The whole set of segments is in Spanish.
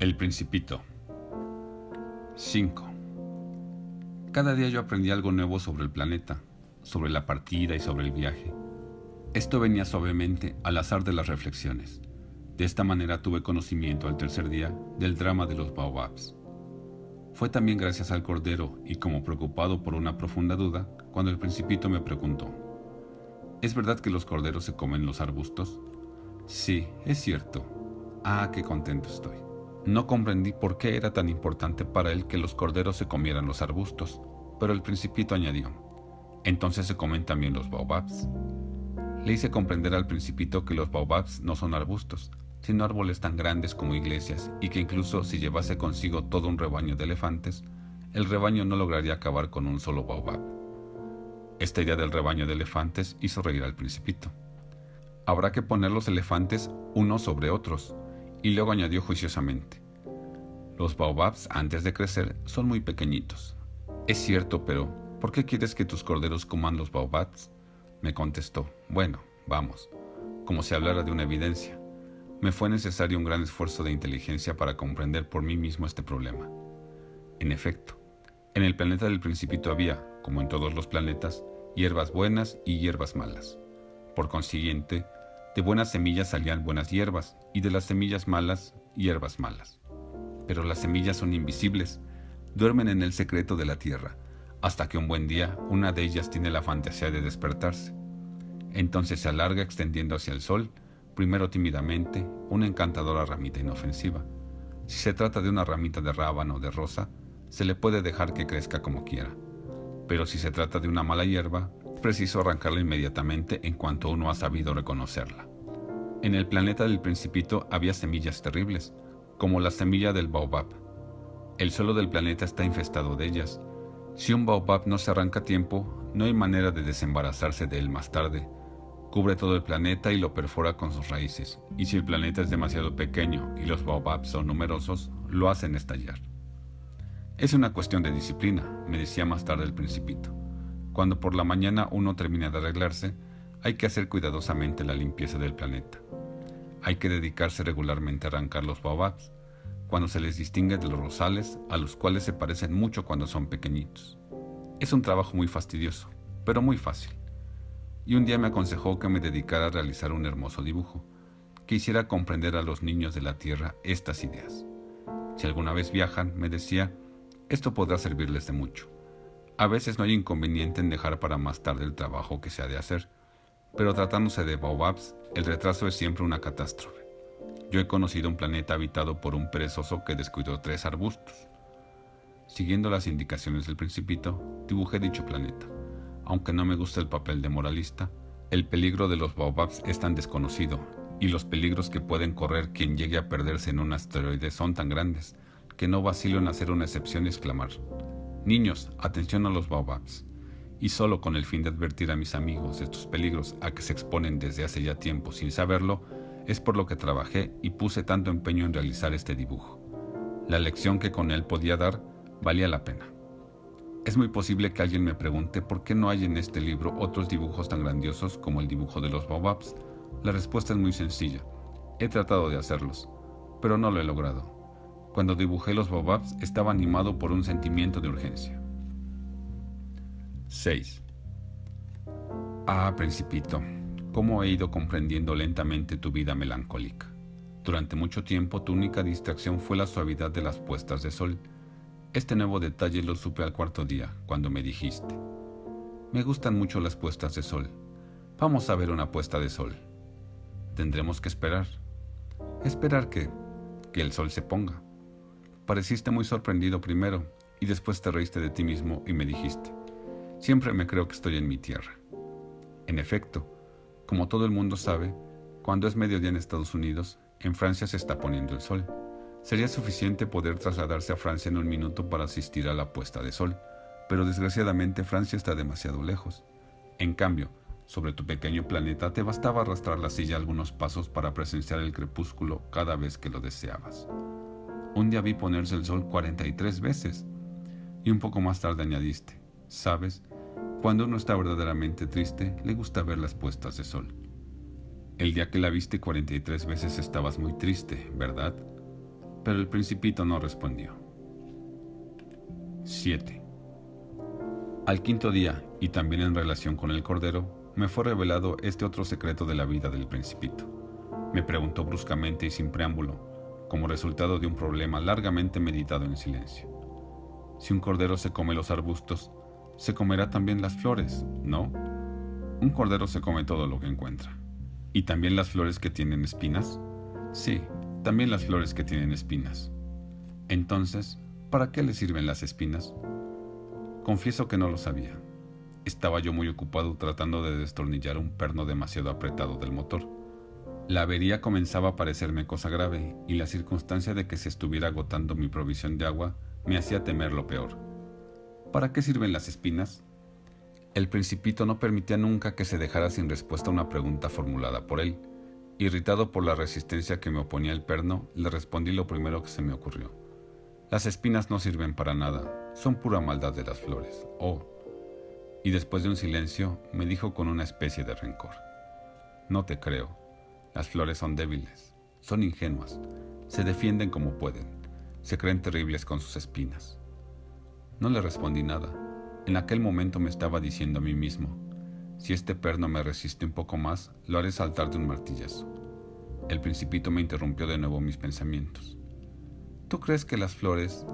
El Principito 5. Cada día yo aprendí algo nuevo sobre el planeta, sobre la partida y sobre el viaje. Esto venía suavemente al azar de las reflexiones. De esta manera tuve conocimiento al tercer día del drama de los baobabs. Fue también gracias al Cordero y como preocupado por una profunda duda cuando el principito me preguntó, ¿es verdad que los corderos se comen los arbustos? Sí, es cierto. Ah, qué contento estoy. No comprendí por qué era tan importante para él que los corderos se comieran los arbustos, pero el principito añadió, entonces se comen también los baobabs. Le hice comprender al principito que los baobabs no son arbustos, sino árboles tan grandes como iglesias, y que incluso si llevase consigo todo un rebaño de elefantes, el rebaño no lograría acabar con un solo baobab. Esta idea del rebaño de elefantes hizo reír al principito. Habrá que poner los elefantes unos sobre otros, y luego añadió juiciosamente, los baobabs antes de crecer son muy pequeñitos. Es cierto, pero ¿por qué quieres que tus corderos coman los baobabs? Me contestó, bueno, vamos, como si hablara de una evidencia. Me fue necesario un gran esfuerzo de inteligencia para comprender por mí mismo este problema. En efecto, en el planeta del principito había, como en todos los planetas, hierbas buenas y hierbas malas. Por consiguiente, de buenas semillas salían buenas hierbas y de las semillas malas, hierbas malas. Pero las semillas son invisibles, duermen en el secreto de la tierra, hasta que un buen día una de ellas tiene la fantasía de despertarse. Entonces se alarga extendiendo hacia el sol, primero tímidamente, una encantadora ramita inofensiva. Si se trata de una ramita de rábano o de rosa, se le puede dejar que crezca como quiera. Pero si se trata de una mala hierba, preciso arrancarla inmediatamente en cuanto uno ha sabido reconocerla. En el planeta del principito había semillas terribles, como la semilla del baobab. El suelo del planeta está infestado de ellas. Si un baobab no se arranca a tiempo, no hay manera de desembarazarse de él más tarde. Cubre todo el planeta y lo perfora con sus raíces, y si el planeta es demasiado pequeño y los baobabs son numerosos, lo hacen estallar. Es una cuestión de disciplina, me decía más tarde el principito. Cuando por la mañana uno termina de arreglarse, hay que hacer cuidadosamente la limpieza del planeta. Hay que dedicarse regularmente a arrancar los baobabs, cuando se les distingue de los rosales, a los cuales se parecen mucho cuando son pequeñitos. Es un trabajo muy fastidioso, pero muy fácil. Y un día me aconsejó que me dedicara a realizar un hermoso dibujo, que hiciera comprender a los niños de la Tierra estas ideas. Si alguna vez viajan, me decía, esto podrá servirles de mucho. A veces no hay inconveniente en dejar para más tarde el trabajo que se ha de hacer, pero tratándose de baobabs, el retraso es siempre una catástrofe. Yo he conocido un planeta habitado por un perezoso que descuidó tres arbustos. Siguiendo las indicaciones del principito, dibujé dicho planeta. Aunque no me gusta el papel de moralista, el peligro de los baobabs es tan desconocido y los peligros que pueden correr quien llegue a perderse en un asteroide son tan grandes que no vacilo en hacer una excepción y exclamar, Niños, atención a los baobabs y solo con el fin de advertir a mis amigos de estos peligros a que se exponen desde hace ya tiempo sin saberlo, es por lo que trabajé y puse tanto empeño en realizar este dibujo. La lección que con él podía dar valía la pena. Es muy posible que alguien me pregunte por qué no hay en este libro otros dibujos tan grandiosos como el dibujo de los baobabs. La respuesta es muy sencilla. He tratado de hacerlos, pero no lo he logrado. Cuando dibujé los baobabs estaba animado por un sentimiento de urgencia. 6. Ah, principito, cómo he ido comprendiendo lentamente tu vida melancólica. Durante mucho tiempo tu única distracción fue la suavidad de las puestas de sol. Este nuevo detalle lo supe al cuarto día, cuando me dijiste. Me gustan mucho las puestas de sol. Vamos a ver una puesta de sol. Tendremos que esperar. Esperar que... que el sol se ponga. Pareciste muy sorprendido primero y después te reíste de ti mismo y me dijiste, Siempre me creo que estoy en mi tierra. En efecto, como todo el mundo sabe, cuando es mediodía en Estados Unidos, en Francia se está poniendo el sol. Sería suficiente poder trasladarse a Francia en un minuto para asistir a la puesta de sol, pero desgraciadamente Francia está demasiado lejos. En cambio, sobre tu pequeño planeta te bastaba arrastrar la silla algunos pasos para presenciar el crepúsculo cada vez que lo deseabas. Un día vi ponerse el sol 43 veces y un poco más tarde añadiste, ¿sabes? Cuando uno está verdaderamente triste, le gusta ver las puestas de sol. El día que la viste 43 veces estabas muy triste, ¿verdad? pero el principito no respondió. 7. Al quinto día, y también en relación con el cordero, me fue revelado este otro secreto de la vida del principito. Me preguntó bruscamente y sin preámbulo, como resultado de un problema largamente meditado en silencio. Si un cordero se come los arbustos, se comerá también las flores, ¿no? Un cordero se come todo lo que encuentra. ¿Y también las flores que tienen espinas? Sí, también las flores que tienen espinas. Entonces, ¿para qué le sirven las espinas? Confieso que no lo sabía. Estaba yo muy ocupado tratando de destornillar un perno demasiado apretado del motor. La avería comenzaba a parecerme cosa grave y la circunstancia de que se estuviera agotando mi provisión de agua me hacía temer lo peor. ¿Para qué sirven las espinas? El principito no permitía nunca que se dejara sin respuesta una pregunta formulada por él. Irritado por la resistencia que me oponía el perno, le respondí lo primero que se me ocurrió. Las espinas no sirven para nada, son pura maldad de las flores. Oh. Y después de un silencio, me dijo con una especie de rencor. No te creo. Las flores son débiles, son ingenuas, se defienden como pueden, se creen terribles con sus espinas. No le respondí nada. En aquel momento me estaba diciendo a mí mismo, si este perno me resiste un poco más, lo haré saltar de un martillazo. El principito me interrumpió de nuevo mis pensamientos. ¿Tú crees que las flores?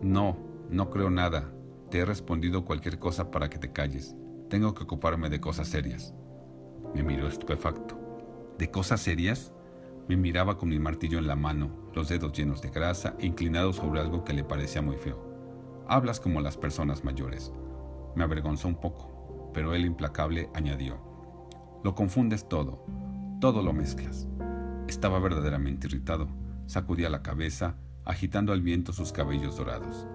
No, no creo nada. Te he respondido cualquier cosa para que te calles. Tengo que ocuparme de cosas serias. Me miró estupefacto. ¿De cosas serias? Me miraba con mi martillo en la mano, los dedos llenos de grasa inclinado sobre algo que le parecía muy feo. Hablas como las personas mayores. Me avergonzó un poco, pero él implacable añadió. Lo confundes todo, todo lo mezclas. Estaba verdaderamente irritado. Sacudía la cabeza, agitando al viento sus cabellos dorados.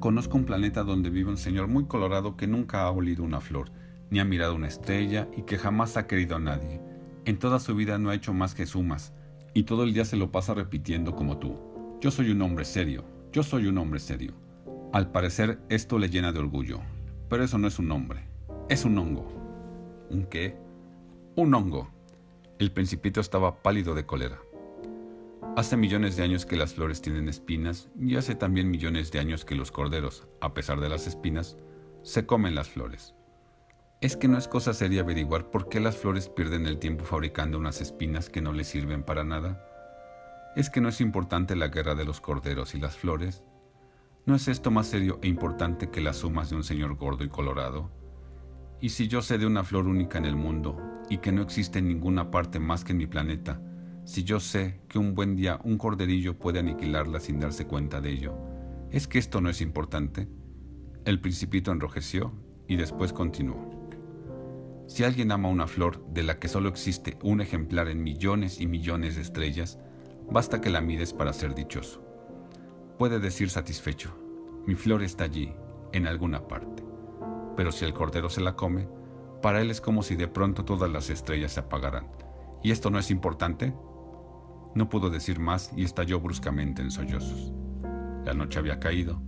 Conozco un planeta donde vive un señor muy colorado que nunca ha olido una flor, ni ha mirado una estrella y que jamás ha querido a nadie. En toda su vida no ha hecho más que sumas, y todo el día se lo pasa repitiendo como tú. Yo soy un hombre serio, yo soy un hombre serio. Al parecer esto le llena de orgullo, pero eso no es un hombre, es un hongo. ¿Un qué? Un hongo. El principito estaba pálido de cólera. Hace millones de años que las flores tienen espinas y hace también millones de años que los corderos, a pesar de las espinas, se comen las flores. ¿Es que no es cosa seria averiguar por qué las flores pierden el tiempo fabricando unas espinas que no les sirven para nada? ¿Es que no es importante la guerra de los corderos y las flores? ¿No es esto más serio e importante que las sumas de un señor gordo y colorado? Y si yo sé de una flor única en el mundo y que no existe en ninguna parte más que en mi planeta, si yo sé que un buen día un corderillo puede aniquilarla sin darse cuenta de ello, ¿es que esto no es importante? El principito enrojeció y después continuó. Si alguien ama una flor de la que solo existe un ejemplar en millones y millones de estrellas, basta que la mires para ser dichoso. Puede decir satisfecho, mi flor está allí, en alguna parte. Pero si el cordero se la come, para él es como si de pronto todas las estrellas se apagaran. ¿Y esto no es importante? No pudo decir más y estalló bruscamente en sollozos. La noche había caído.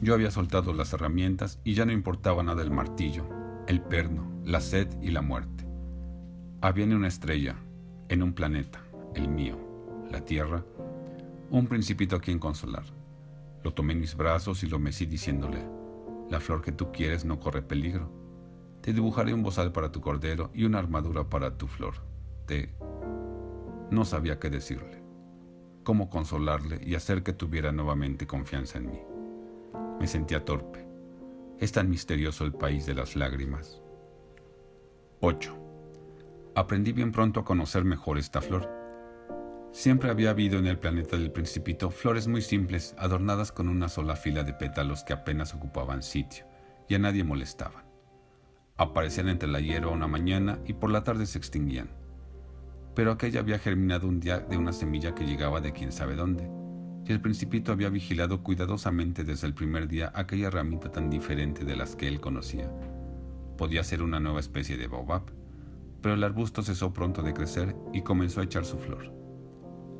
Yo había soltado las herramientas y ya no importaba nada el martillo, el perno, la sed y la muerte. Había en una estrella, en un planeta, el mío, la Tierra, un principito a quien consolar. Lo tomé en mis brazos y lo mecí diciéndole, la flor que tú quieres no corre peligro. Te dibujaré un bozal para tu cordero y una armadura para tu flor. Te no sabía qué decirle, cómo consolarle y hacer que tuviera nuevamente confianza en mí. Me sentía torpe. Es tan misterioso el país de las lágrimas. 8. Aprendí bien pronto a conocer mejor esta flor. Siempre había habido en el planeta del principito flores muy simples, adornadas con una sola fila de pétalos que apenas ocupaban sitio y a nadie molestaban. Aparecían entre la hierba una mañana y por la tarde se extinguían pero aquella había germinado un día de una semilla que llegaba de quién sabe dónde, y el principito había vigilado cuidadosamente desde el primer día aquella ramita tan diferente de las que él conocía. Podía ser una nueva especie de baobab, pero el arbusto cesó pronto de crecer y comenzó a echar su flor.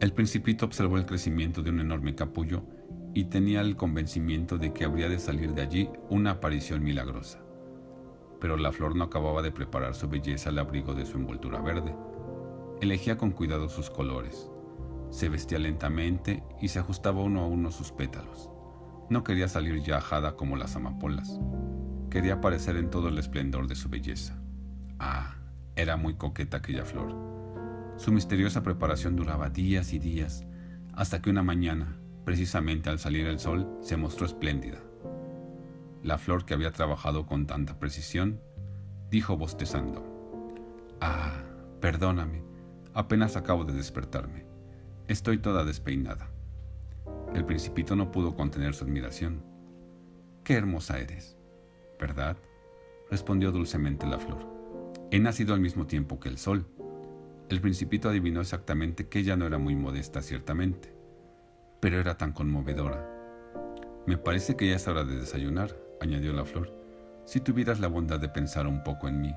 El principito observó el crecimiento de un enorme capullo y tenía el convencimiento de que habría de salir de allí una aparición milagrosa. Pero la flor no acababa de preparar su belleza al abrigo de su envoltura verde elegía con cuidado sus colores. Se vestía lentamente y se ajustaba uno a uno sus pétalos. No quería salir ya ajada como las amapolas. Quería aparecer en todo el esplendor de su belleza. Ah, era muy coqueta aquella flor. Su misteriosa preparación duraba días y días, hasta que una mañana, precisamente al salir el sol, se mostró espléndida. La flor que había trabajado con tanta precisión, dijo bostezando, Ah, perdóname, apenas acabo de despertarme. Estoy toda despeinada. El principito no pudo contener su admiración. Qué hermosa eres, ¿verdad? respondió dulcemente la flor. He nacido al mismo tiempo que el sol. El principito adivinó exactamente que ella no era muy modesta, ciertamente, pero era tan conmovedora. Me parece que ya es hora de desayunar, añadió la flor, si tuvieras la bondad de pensar un poco en mí.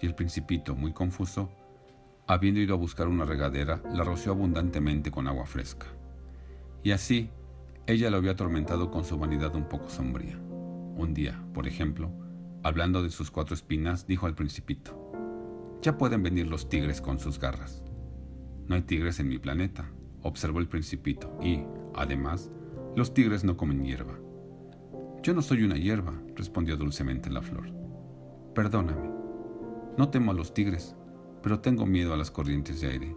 Y el principito, muy confuso, habiendo ido a buscar una regadera, la roció abundantemente con agua fresca. Y así, ella lo había atormentado con su vanidad un poco sombría. Un día, por ejemplo, hablando de sus cuatro espinas, dijo al principito, Ya pueden venir los tigres con sus garras. No hay tigres en mi planeta, observó el principito, y, además, los tigres no comen hierba. Yo no soy una hierba, respondió dulcemente la flor. Perdóname. No temo a los tigres, pero tengo miedo a las corrientes de aire.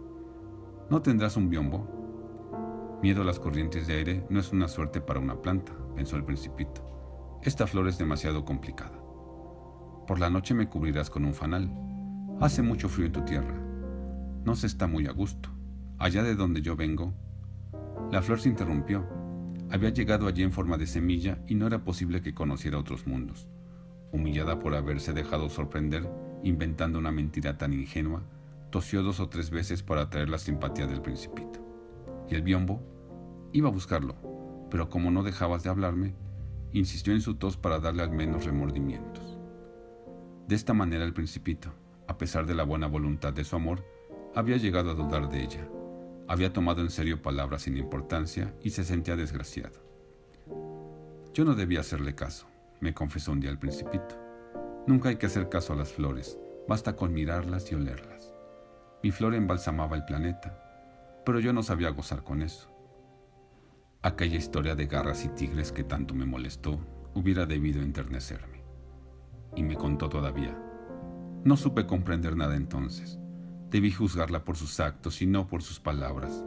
¿No tendrás un biombo? Miedo a las corrientes de aire no es una suerte para una planta, pensó el principito. Esta flor es demasiado complicada. Por la noche me cubrirás con un fanal. Hace mucho frío en tu tierra. No se está muy a gusto. Allá de donde yo vengo. La flor se interrumpió. Había llegado allí en forma de semilla y no era posible que conociera otros mundos. Humillada por haberse dejado sorprender, inventando una mentira tan ingenua, tosió dos o tres veces para atraer la simpatía del principito. ¿Y el biombo? Iba a buscarlo, pero como no dejabas de hablarme, insistió en su tos para darle al menos remordimientos. De esta manera el principito, a pesar de la buena voluntad de su amor, había llegado a dudar de ella. Había tomado en serio palabras sin importancia y se sentía desgraciado. Yo no debía hacerle caso, me confesó un día el principito. Nunca hay que hacer caso a las flores, basta con mirarlas y olerlas. Mi flor embalsamaba el planeta, pero yo no sabía gozar con eso. Aquella historia de garras y tigres que tanto me molestó hubiera debido enternecerme. Y me contó todavía. No supe comprender nada entonces. Debí juzgarla por sus actos y no por sus palabras.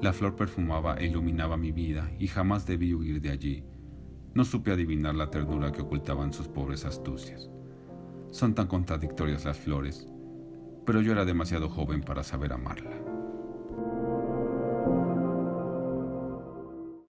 La flor perfumaba e iluminaba mi vida y jamás debí huir de allí. No supe adivinar la ternura que ocultaban sus pobres astucias. Son tan contradictorias las flores, pero yo era demasiado joven para saber amarla.